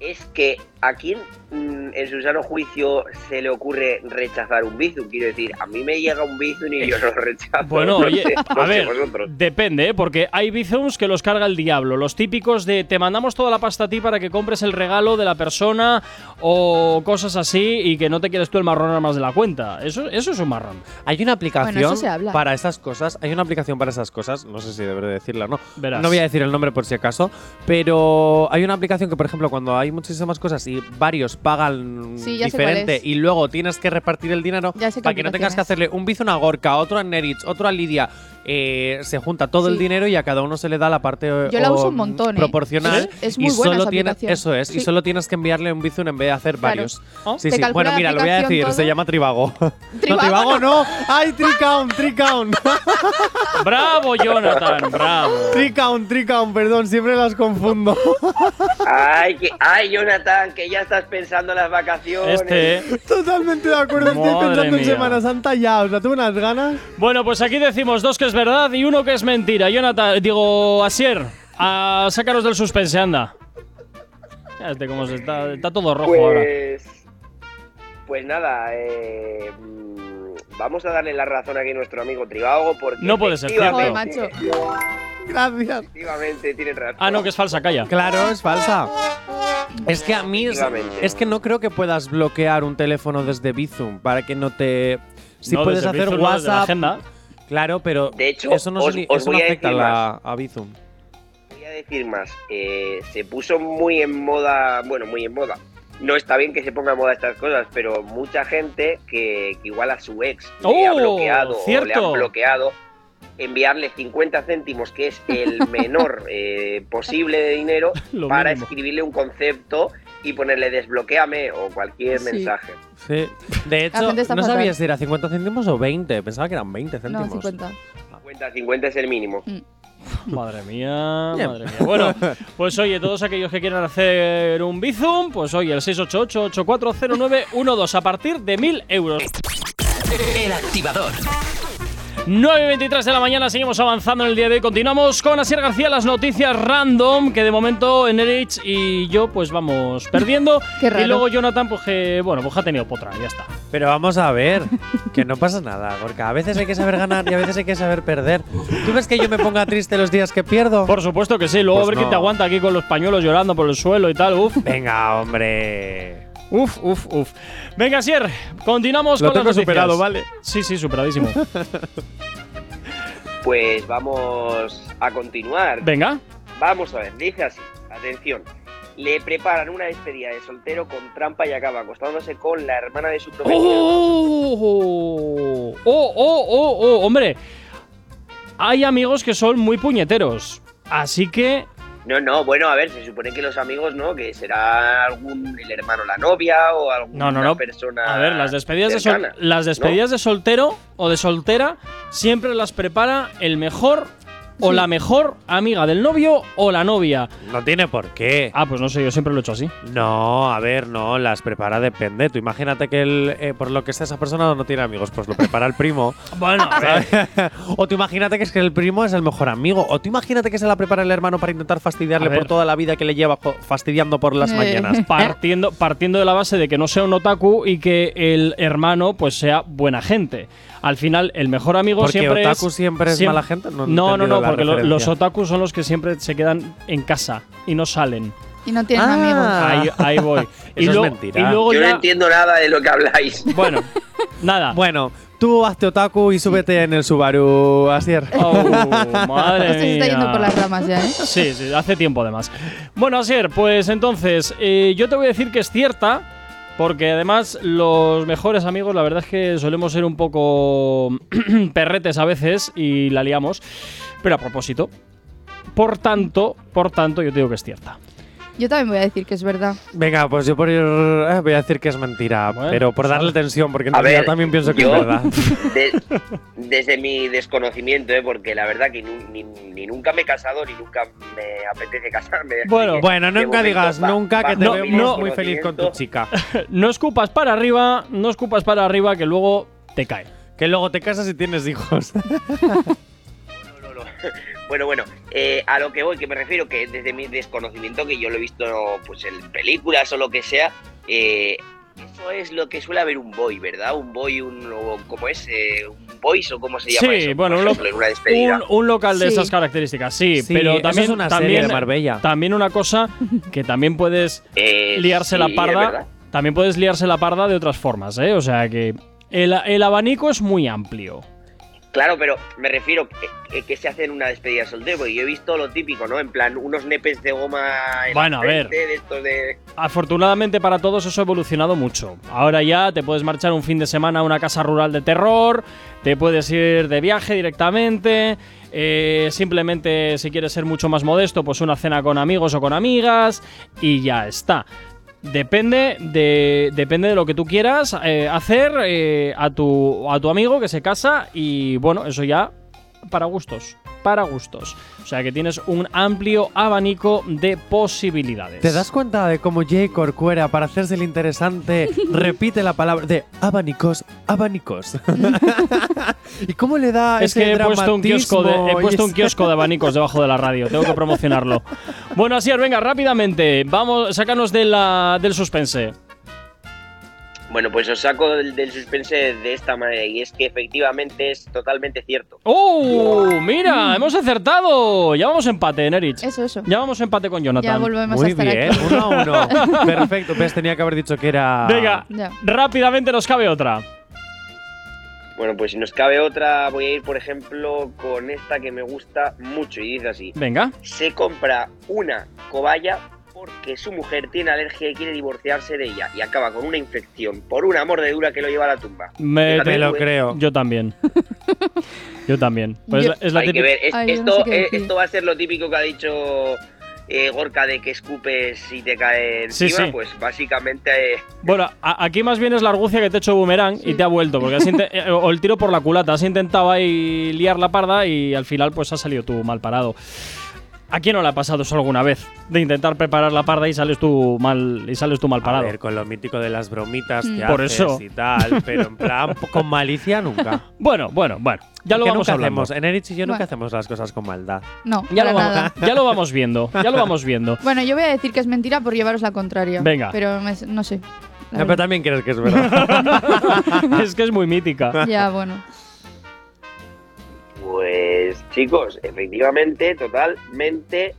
es que a quién mm, en su sano juicio se le ocurre rechazar un bizum quiero decir a mí me llega un bizum y yo lo rechazo Bueno, no oye, sé, no a ver, vosotros. depende, ¿eh? porque hay bizums que los carga el diablo. Los típicos de te mandamos toda la pasta a ti para que compres el regalo de la persona o cosas así y que no te quieres tú el marrón más de la cuenta. Eso, eso es un marrón. Hay una aplicación Bueno, eso se habla. para esas cosas. Hay una aplicación para esas cosas. No sé si deberé decirla o no. Verás. No voy a decir el nombre por si acaso. Pero hay una aplicación que, por ejemplo, cuando hay muchísimas cosas y varios pagan Sí, diferente y luego tienes que repartir el dinero para que no tengas que hacerle un bizo a Gorka, otro a Neritz, otro a Lidia. eh, se junta todo el dinero y a cada uno se le da la parte Yo la o, uso un montón, ¿eh? proporcional. Es y muy buena solo esa eso es, y solo tienes que enviarle un bizum en vez de hacer Claro. varios. ¿Oh? Sí, Bueno, mira, lo voy a decir, se llama Trivago. no, Trivago Trivago no. ¡Ay, Tricount, Tricount! ¡Bravo, Jonathan! ¡Bravo! Tricount, Tricount, perdón, siempre las confundo. ay que ay Jonathan que ya estás pensando en las vacaciones Este, ¿eh? Totalmente de acuerdo, estoy Madre pensando en mía. Semana Santa ya, o sea, tuve unas ganas. Bueno, pues aquí decimos dos que es verdad y uno que es mentira. Jonathan, digo, Asier, a sácanos del suspense, anda. Ya Este cómo se está, está todo rojo ahora. Pues, pues nada, eh, vamos a darle la razón aquí a nuestro amigo Trivago porque No puede ser Joder, efectivamente- macho. Gracias. Efectivamente, tiene razón. Ah, no, que es falsa, calla. Claro, es falsa. Es que a mí es, que no creo que puedas bloquear un teléfono desde Bizum para que no te. Si No, puedes hacer Bizum, no, desde la WhatsApp. agenda. Claro, pero De hecho, eso no, os- se- os eso voy a afecta a, decir la, a Bizum. Voy a decir más, eh, se puso muy en moda, bueno, muy en moda. No está bien que se ponga en moda estas cosas, pero mucha gente que, que igual a su ex le ha ¡Oh! bloqueado o le cierto. han bloqueado, enviarle 50 céntimos, que es el menor eh, posible de dinero, Lo para mínimo. escribirle un concepto y ponerle desbloqueame o cualquier Sí. mensaje. Sí. De hecho, no fatal. sabía si era 50 céntimos o 20. Pensaba que eran 20 céntimos. No, 50. 50, 50 es el mínimo. Madre mía, Bien. madre mía. Bueno, pues oye, todos aquellos que quieran hacer un Bizum, pues oye, el 688-840912 a partir de 1000 euros. El activador. 9 y 23 de la mañana, seguimos avanzando en el día de hoy. Continuamos con Asier García, las noticias random, que de momento Enerich y yo pues vamos perdiendo. Qué raro. Y luego Jonathan, pues que, bueno, pues ha tenido potra, ya está. Pero vamos a ver, que no pasa nada, porque a veces hay que saber ganar y a veces hay que saber perder. ¿Tú ves que yo me ponga triste los días que pierdo? Por supuesto que sí, luego Pues a ver quién no. te aguanta aquí con los pañuelos llorando por el suelo y tal, uf. Venga, hombre. Uf, uf, uf. Venga, Asier, continuamos Lo con las tengo noticias. superado, ¿vale? Sí, sí, superadísimo. Pues vamos a continuar. Venga. Vamos a ver, dice así, atención. Le preparan una despedida de soltero con trampa y acaba acostándose con la hermana de su prometido. ¡Oh! ¡Oh, oh, oh, oh! Hombre, hay amigos que son muy puñeteros. Así que. No, no, bueno, a ver, se supone que los amigos, ¿no? Que será algún el hermano, la novia o alguna No, no, no. persona. A ver, las despedidas, de, sol- las despedidas de soltero o de soltera siempre las prepara el mejor o Sí. la mejor amiga del novio o la novia. No tiene por qué. Ah, pues no sé, yo siempre lo he hecho así. No, a ver, no, las prepara depende. Tú imagínate que el, eh, por lo que sea esa persona no tiene amigos, pues lo prepara el primo. Bueno, a ver. o tú imagínate que es que el primo es el mejor amigo. O tú imagínate que se la prepara el hermano para intentar fastidiarle por toda la vida que le lleva fastidiando por las Eh. mañanas. partiendo, partiendo de la base de que no sea un otaku y que el hermano pues sea buena gente. Al final, el mejor amigo Porque siempre otaku es. siempre es siem- mala gente. No, No, no, no, porque lo- los otakus son los que siempre se quedan en casa y no salen. Y no tienes Ah. amigos. Ahí, ahí voy. y, Eso es luego- mentira. y luego Yo no ya. entiendo nada de lo que habláis. Bueno, nada. Bueno, tú hazte otaku y súbete en el Subaru, Asier. Oh, madre Esto se está mía. yendo por las ramas ya, ¿eh? Sí, sí, hace tiempo además. Bueno, Asier, pues entonces, eh, yo te voy a decir que es cierta, porque además los mejores amigos, la verdad es que solemos ser un poco perretes a veces y la liamos, pero a propósito. Por tanto, por tanto, yo te digo que es cierta. Yo también voy a decir que es verdad. Venga, pues yo por ir, eh, voy a decir que es mentira, Bueno, pero por darle tensión, porque en A realidad ver, también pienso que yo- es verdad. De- desde mi desconocimiento, ¿eh? porque la verdad que ni, ni nunca me he casado ni nunca me apetece casarme. Bueno, que, Bueno, nunca momento, digas va- nunca que te No, vemos no. muy feliz con tu chica. No escupas para arriba, no escupas para arriba, que luego te cae. Que luego te casas y tienes hijos. No, no. Bueno, bueno, eh, a lo que voy, que me refiero que desde mi desconocimiento, que yo lo he visto pues en películas o lo que sea, eh, eso es lo que suele haber un boy, ¿verdad? Un boy, un ¿cómo es? Eh, un boys o cómo se llama Sí, eso, bueno, un, ejemplo, en una despedida. un- un local de Sí. esas características, sí, Sí, pero también, es una serie también, de Marbella. también una cosa que también puedes Eh, liarse sí, la parda, también puedes liarse la parda de otras formas, ¿eh? O sea que el, el abanico es muy amplio. Claro, pero me refiero que, que- se hace en una despedida de soltero, porque yo he visto lo típico, ¿no? En plan, unos nepes de goma en Bueno, la a ver. frente, de estos de... Afortunadamente para todos eso ha evolucionado mucho. Ahora ya te puedes marchar un fin de semana a una casa rural de terror, te puedes ir de viaje directamente, eh, simplemente si quieres ser mucho más modesto, pues una cena con amigos o con amigas y ya está. Depende de, depende de lo que tú quieras eh, hacer eh, a, tu, a tu amigo que se casa y bueno, eso ya para gustos, para gustos. O sea que tienes un amplio abanico de posibilidades. ¿Te das cuenta de cómo Jay Corcuera, para hacerse el interesante, repite la palabra de abanicos, abanicos? ¿Y cómo le da Es ese que he puesto, un kiosco de, he puesto un kiosco de abanicos debajo de la radio. Tengo que promocionarlo. Bueno, así es, venga, rápidamente. Vamos, sácanos de la, del suspense. Bueno, pues os saco del, del suspense de esta manera, y es que efectivamente es totalmente cierto. ¡Oh! Mira, hemos acertado. Ya vamos empate, Nerich. Eso, eso. Ya vamos empate con Ya Jonathan. volvemos a Muy estar bien, aquí. uno a uno. Perfecto, ves, tenía que haber dicho que era. Venga, Ya. rápidamente nos cabe otra. Bueno, pues si nos cabe otra, voy a ir, por ejemplo, con esta que me gusta mucho, y dice así. Venga. Se compra una cobaya porque su mujer tiene alergia y quiere divorciarse de ella, y acaba con una infección por una mordedura que lo lleva a la tumba. Me, Fíjate lo creo. Yo también. Yo también. Pues Yo- es la Hay que típica. ver, es- Ay, yo no esto, sé qué eh, decir. esto va a ser lo típico que ha dicho eh, Gorka de que escupes y te cae Sí, encima, sí. pues básicamente... eh, Bueno, a- aquí más bien es la argucia que te he hecho boomerang y te ha vuelto, porque has inte- eh, o el tiro por la culata. Has intentado ahí liar la parda y al final pues has salido tú mal parado. ¿A quién no le ha pasado eso alguna vez? De intentar preparar la parda y sales tú mal y sales tú mal A parado. ver, con lo mítico de las bromitas que Mm. Por haces eso. y tal, pero en plan, con malicia nunca. Bueno, bueno, bueno. Ya lo Que vamos nunca hablando. hacemos. En Erich y yo nunca Bueno. hacemos las cosas con maldad. No, Ya para lo, vamos, nada. ya lo vamos viendo. Ya lo vamos viendo. Bueno, yo voy a decir que es mentira por llevaros la contraria. Venga. Pero me- no sé. No, pero también crees que es verdad. es que es muy mítica. Ya, bueno. Pues chicos, efectivamente, totalmente...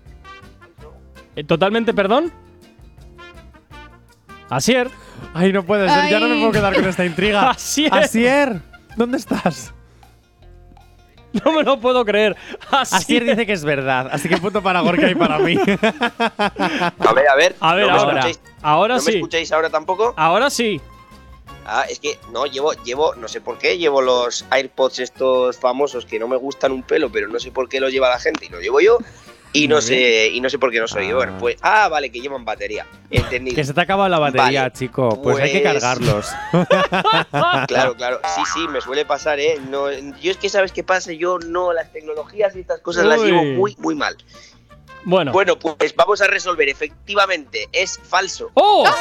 Eh, ¿Totalmente perdón? Asier. Ay, no puede ser. Ya no me puedo quedar con esta intriga. Asier. Asier, ¿dónde estás? No me lo puedo creer. Asier Asier dice que es verdad, así que punto para Gorka y para mí. A ver, a ver. A ver, ¿no me ahora. escucháis? Ahora ¿No me escucháis ahora tampoco? Ahora sí. Ah, es que no, llevo, llevo, no sé por qué, llevo los AirPods estos famosos que no me gustan un pelo, pero no sé por qué los lleva la gente y los llevo yo. Y no sé, y no sé por qué no soy yo. Ah. Bueno, pues, ah, vale, que llevan batería. Entendido. que se te ha acabado la batería, Vale, chico. Pues, hay que pues- cargarlos. Claro, claro. Sí, sí, me suele pasar, ¿eh? No, yo es que, ¿sabes qué pasa? Yo no, las tecnologías y estas cosas las llevo muy, muy mal. Bueno. Bueno, pues vamos a resolver. Efectivamente, es falso. ¡Oh!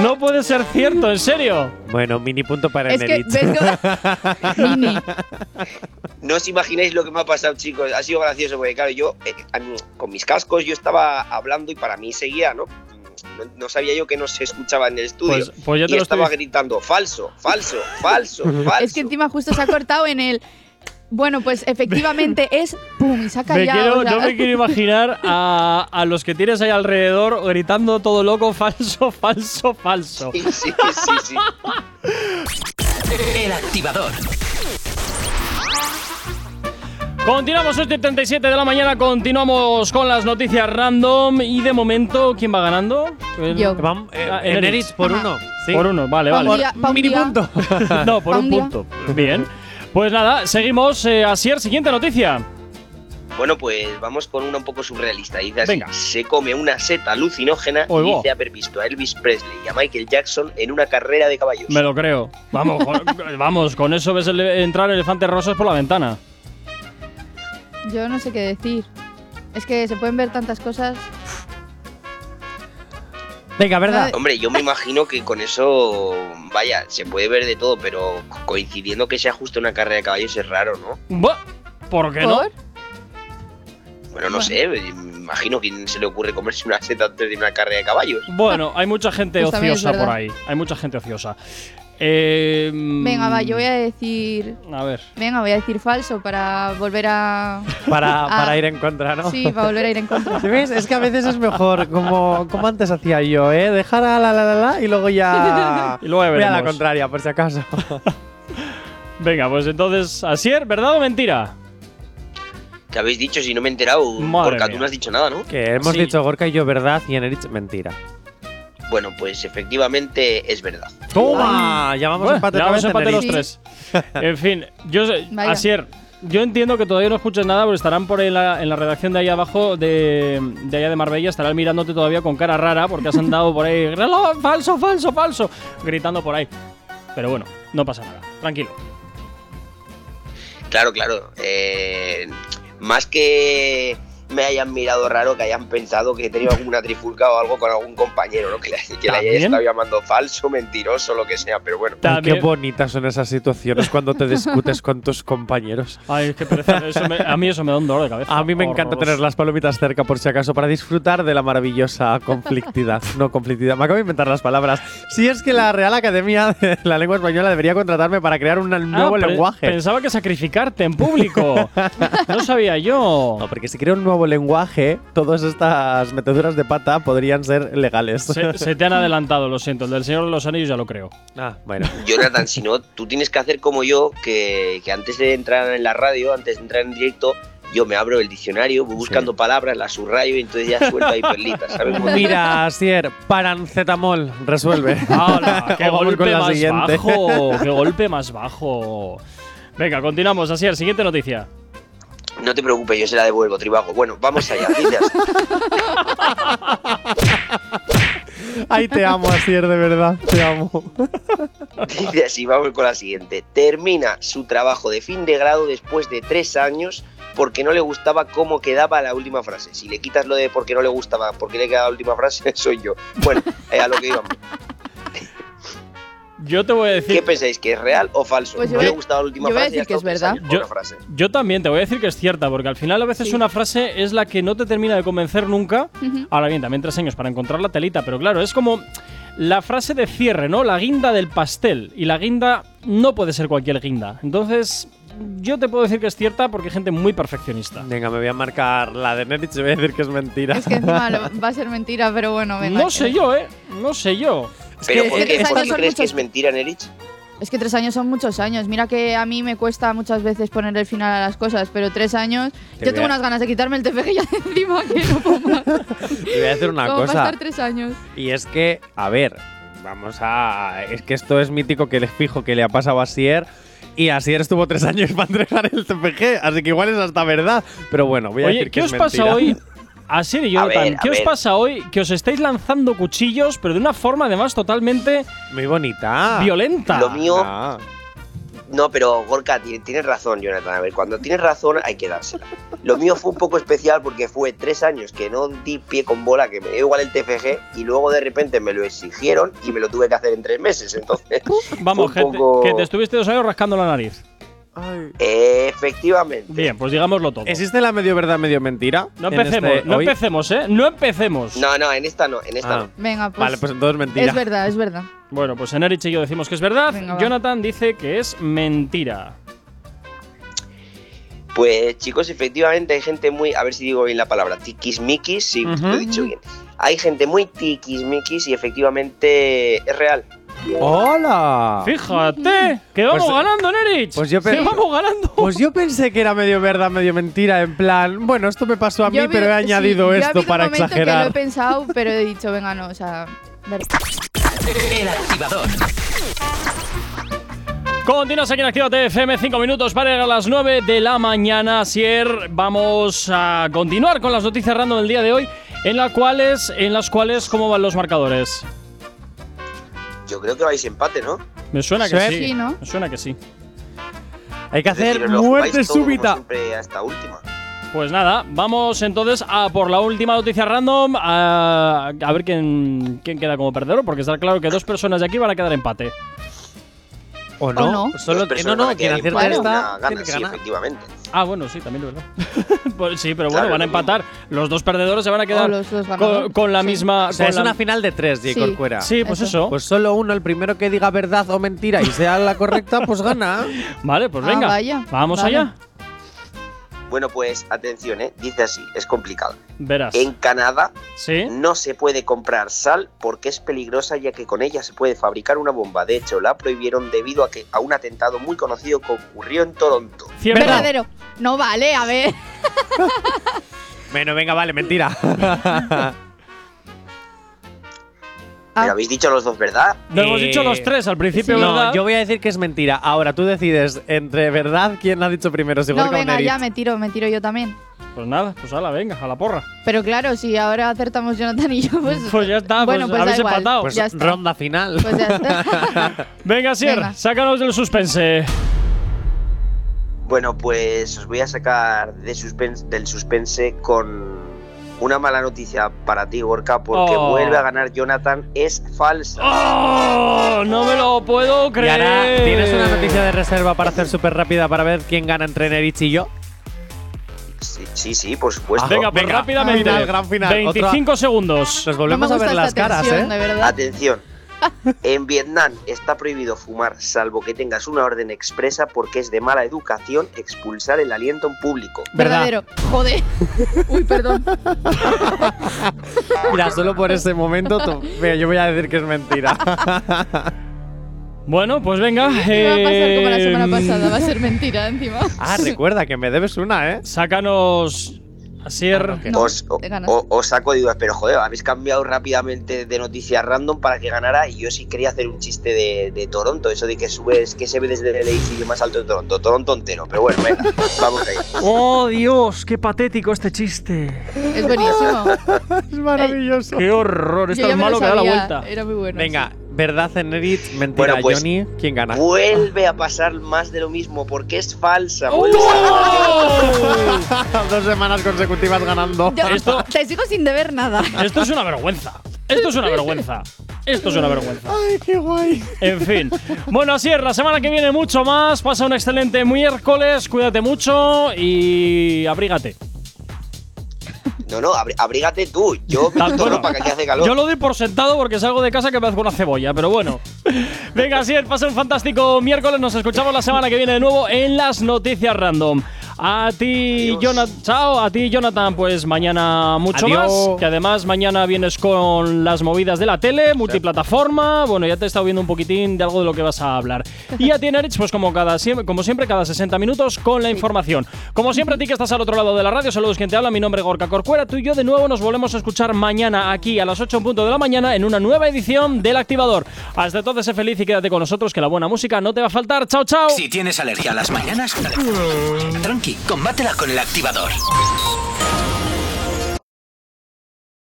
No puede ser cierto, en serio. bueno, mini punto para Es que, Enerich. ¿ves que- Mini. No os imagináis lo que me ha pasado, chicos. Ha sido gracioso porque, claro, yo eh, con mis cascos yo estaba hablando y para mí seguía, ¿no? No, no sabía yo que no se escuchaba en el estudio. Pues, pues ya te y lo estaba estoy gritando, falso, falso, falso, falso. Es que encima justo se ha cortado en el. Bueno, pues efectivamente es. ¡Pum! Y se ha Me callado. quiero- o sea, no me quiero imaginar a, a los que tienes ahí alrededor gritando todo loco, falso, falso, falso. Sí, sí, sí, sí. El activador. Continuamos 8.37 de la mañana, continuamos con las noticias random y de momento, ¿quién va ganando? Yo. Eh, Ah, Enerich. por Ajá. uno. Sí. Por uno, vale, un vale. día- pa' un mini punto. No, por un un punto. Bien. Pues nada, seguimos. Eh, Asier, siguiente noticia. Bueno, pues vamos con una un poco surrealista. Dice así, Venga. se come una seta alucinógena y dice haber visto a Elvis Presley y a Michael Jackson en una carrera de caballos. Me lo creo. Vamos, con, vamos, con eso ves el- entrar elefantes rosas por la ventana. Yo no sé qué decir. Es que se pueden ver tantas cosas. Venga, ¿verdad? Hombre, yo me imagino que con eso, vaya, se puede ver de todo, pero coincidiendo que sea justo una carrera de caballos es raro, ¿no? Buah, ¿Por qué no? ¿Por? Bueno, no sé, me imagino quién se le ocurre comerse una seta antes de una carrera de caballos. Bueno, hay mucha gente Pues ociosa por ahí. Hay mucha gente ociosa. Eh, Venga, va, yo voy a decir. A ver. Venga, voy a decir falso para volver a. Para, para ir en contra, ¿no? Sí, para volver a ir en contra. ¿Sí ves? Es que a veces es mejor, como, como antes hacía yo, ¿eh? Dejar a la la la la y luego ya. Y luego ya voy a la contraria, por si acaso. Venga, pues entonces, Asier, ¿verdad o mentira? ¿Qué habéis dicho si no me he enterado? Madre Porque mía. tú no has dicho nada, ¿no? que hemos Sí. dicho Gorka y yo verdad y Enerich mentira. Bueno, pues efectivamente es verdad. ¡Toma! Ya vamos Bueno, empate ya vamos empate los tres. En fin, yo sé- Vaya. Asier, yo entiendo que todavía no escuches nada porque estarán por ahí en la, en la redacción de ahí abajo de, de allá de Marbella, estarán mirándote todavía con cara rara porque has andado por ahí, reloj, falso, falso, falso, gritando por ahí. Pero bueno, no pasa nada, tranquilo. Claro, claro. eh, más que me hayan mirado raro, que hayan pensado que he tenido alguna trifulca o algo con algún compañero, ¿no? Que le, que le haya estado llamando falso, mentiroso, lo que sea, pero bueno. Ay, qué bonitas son esas situaciones cuando te discutes con tus compañeros. Ay, qué pereza, eso me- a mí eso me da un dolor de cabeza. A mí me encanta Horroroso. tener las palomitas cerca por si acaso para disfrutar de la maravillosa conflictividad. no conflictividad, me acabo de inventar las palabras. Si es que la Real Academia de la Lengua Española debería contratarme para crear un Ah, nuevo pe- lenguaje. Pensaba que sacrificarte en público. no sabía yo. No, porque si creo un nuevo lenguaje, todas estas meteduras de pata podrían ser legales. Se, se te han adelantado, lo siento. El del Señor de los Anillos ya lo creo. ah, bueno. Jonathan, si no, tú tienes que hacer como yo, que, que antes de entrar en la radio, antes de entrar en directo, yo me abro el diccionario, voy buscando palabras, las subrayo y entonces ya suelto ahí perlitas, ¿sabes? Mira, Sier, parancetamol, resuelve. ¡Hala! ¡Qué golpe más siguiente. bajo! ¡Qué golpe más bajo! Venga, continuamos. Así, siguiente noticia. No te preocupes, yo se la devuelvo, tribajo. Bueno, vamos allá. Dice así. Ay, te amo, Asier, de verdad, te amo. Dice así, vamos con la siguiente. Termina su trabajo de fin de grado después de tres años porque no le gustaba cómo quedaba la última frase. Si le quitas lo de porque no le gustaba, porque le quedaba la última frase, soy yo. Bueno, eh, a lo que íbamos. Yo te voy a ¿Qué decir. pensáis? ¿Que es real o falso? Pues yo voy- le gustaba la última yo voy a frase. decir que ha es verdad. Yo- frase. También te voy a decir que es cierta, porque al final a veces Sí. una frase es la que no te termina de convencer nunca. Ahora bien, también tres años para encontrar la telita, pero claro, es como la frase de cierre, ¿no? La guinda del pastel. Y la guinda no puede ser cualquier guinda. Entonces, yo te puedo decir que es cierta porque hay gente muy perfeccionista. Venga, me voy a marcar la de Nerich y voy a decir que es mentira. Es que encima va a ser mentira, pero bueno, venga. No sé yo, ¿eh? No sé yo. Pero que- ¿por es que qué, tres por años qué son crees que muchos- es mentira, Nerich? Es que tres años son muchos años. Mira que a mí me cuesta muchas veces poner el final a las cosas, pero tres años. Te yo tengo a- unas ganas de quitarme el TFG ya de encima que no puedo más. Te voy a decir una Como para cosa. estar tres años. Y es que, a ver, vamos a. Es que esto es mítico que le fijo que le ha pasado a Sier. Y Asier estuvo tres años para entregar el TPG, así que igual es hasta verdad. Pero bueno, voy a Oye, decir que ¿qué es os pasa hoy? Así y A Jonathan, ¿qué os pasa hoy? Que os estáis lanzando cuchillos, pero de una forma además totalmente Muy bonita. violenta. Lo mío- Ah. No, pero Gorka, ti- tienes razón, Jonathan. A ver, cuando tienes razón hay que dársela. Lo mío fue un poco especial porque fue tres años que no di pie con bola, que me dio igual el TFG, y luego de repente me lo exigieron y me lo tuve que hacer en tres meses. Entonces, Vamos, fue un gente, poco- que te estuviste dos años rascando la nariz. Ay. efectivamente. Bien, pues digámoslo todo. ¿Existe la medio verdad, medio mentira? No empecemos, este no hoy? empecemos, ¿eh? No empecemos. No, no, en esta no, en esta Ah. no. Venga, pues. Vale, pues entonces mentira. es verdad, es verdad. Bueno, pues Enerich y yo decimos que es verdad. Venga, va. Jonathan dice que es mentira. Pues chicos, efectivamente hay gente muy, a ver si digo bien la palabra, tiquismiquis, sí, Ujú. lo he dicho bien. Hay gente muy tiquismiquis y efectivamente es real. ¡Hola! Fíjate, que vamos Pues- ganando, Nerich. pues yo que vamos ganando. Pues yo pensé que era medio verdad, medio mentira, en plan, bueno, esto me pasó a mí, vi- pero he sí, añadido yo ha esto habido un para momento Que lo exagerar. he pensado, pero he dicho, venga, no, o sea. verdad. El activador. Continúas aquí en Actívate FM, 5 minutos para llegar a las 9 de la mañana. Sier, vamos a continuar con las noticias random del día de hoy, en las cuales, en las cuales ¿cómo van los marcadores? Yo creo que vais empate, ¿no? Me suena que Sí. ¿no? Me suena que sí. Hay que decir, hacer muerte súbita. siempre hasta última. Pues nada, vamos entonces a por la última noticia random, a, a ver quién, quién queda como perdedor, porque está claro que dos personas de aquí van a quedar empate. ¿O no? no. Solo, no, van no, a quien quedar acierta empate, esta tiene que sí, ganar. efectivamente. Ah, bueno, sí, también es verdad. Pues sí, pero bueno, Claro, van a empatar. Los dos perdedores se van a quedar los dos con, la Sí. misma. O sea, con es la- una final de tres, J. Sí. Corcuera. Sí, pues Eso. eso. Pues solo uno, el primero que diga verdad o mentira y sea la correcta, pues gana. Vale, pues Ah, venga. vaya. Vamos Vale. allá. Bueno, pues atención, ¿eh? Dice así, es complicado. Verás. En Canadá Sí. no se puede comprar sal porque es peligrosa ya que con ella se puede fabricar una bomba. De hecho, la prohibieron debido a que a un atentado muy conocido que ocurrió en Toronto. Cierto. Verdadero. No vale, a ver. Bueno, venga, vale, mentira. Ah. Pero habéis dicho los dos, ¿verdad? Lo hemos Eh, dicho los tres al principio, sí. ¿verdad? no, yo voy a decir que es mentira. Ahora tú decides entre verdad quién ha dicho primero, si No, venga, ya me tiro, me tiro yo también. Pues nada, pues ala, venga, a la porra. Pero claro, si ahora acertamos Jonathan y yo, pues. Pues ya está, Bueno, pues, pues da habéis igual. empatado. Pues ya está. ronda final. Pues ya está. Venga, Sier, Venga. sácanos del suspense. Bueno, pues os voy a sacar de suspense, del suspense con una mala noticia para ti, Gorka, porque Oh. vuelve a ganar Jonathan. Es falsa. ¡Oh! No me lo puedo Y creer. ahora, ¿tienes una noticia de reserva para hacer súper rápida para ver quién gana entre Nerich y yo? Sí, sí, sí, por supuesto. Venga, pues Venga, rápidamente. final, gran final. 25 segundos. Nos No volvemos a ver las caras, ¿eh? De verdad. Atención. En Vietnam está prohibido fumar salvo que tengas una orden expresa porque es de mala educación expulsar el aliento en público. Verdad. Verdadero. Joder. Uy, perdón. Mira, solo por ese momento, tú- yo voy a decir que es mentira. Bueno, pues venga. ¿Qué va a pasar como la semana eh, pasada? Va a ser mentira encima. ah, recuerda que me debes una, ¿eh? Sácanos. Asier. Ah, no, que No, os, o- os saco dudas, pero joder, habéis cambiado rápidamente de noticias random para que ganara y yo sí quería hacer un chiste de, de Toronto, eso de que subes, que se ve desde el edificio más alto de Toronto, Toronto entero, pero bueno, venga, vamos ahí. Oh, Dios, qué patético este chiste. Es buenísimo. Es maravilloso. Qué horror, es tan malo que da la vuelta. Era muy bueno. Venga, verdad en Nerich, mentira Bueno, pues- Johnny. ¿Quién gana? Vuelve a pasar más de lo mismo porque es falsa. ¡Oh! a- Dos semanas consecutivas ganando. Yo Esto- te sigo sin deber nada. Esto es una vergüenza. Esto es una vergüenza. Esto es una vergüenza. Ay, qué guay. En fin. Bueno, así es, la semana que viene mucho más. Pasa un excelente miércoles. Cuídate mucho y abrígate. No, no, abrí- abrígate tú, yo todo bueno, para que aquí hace calor. Yo lo doy por sentado porque salgo de casa que me hago una cebolla, pero bueno. Venga, así es, pasa un fantástico miércoles. Nos escuchamos la semana que viene de nuevo en las noticias random. A ti. Jonathan. Chao, a ti, Jonathan. Pues mañana mucho Adiós. más. Que además mañana vienes con las movidas de la tele, multiplataforma. Bueno, ya te he estado viendo un poquitín de algo de lo que vas a hablar. Y a ti, Nerich, pues como, cada, siempre, como siempre, cada 60 minutos con la información. Como siempre, a ti que estás al otro lado de la radio, saludos quien te habla. Mi nombre es Gorka Corcuera. Tú y yo de nuevo nos volvemos a escuchar mañana aquí a las 8 en punto de la mañana en una nueva edición del Activador. Hasta entonces, sé feliz y quédate con nosotros que la buena música no te va a faltar. Chao, chao. Si tienes alergia a las mañanas, Combátela con el activador.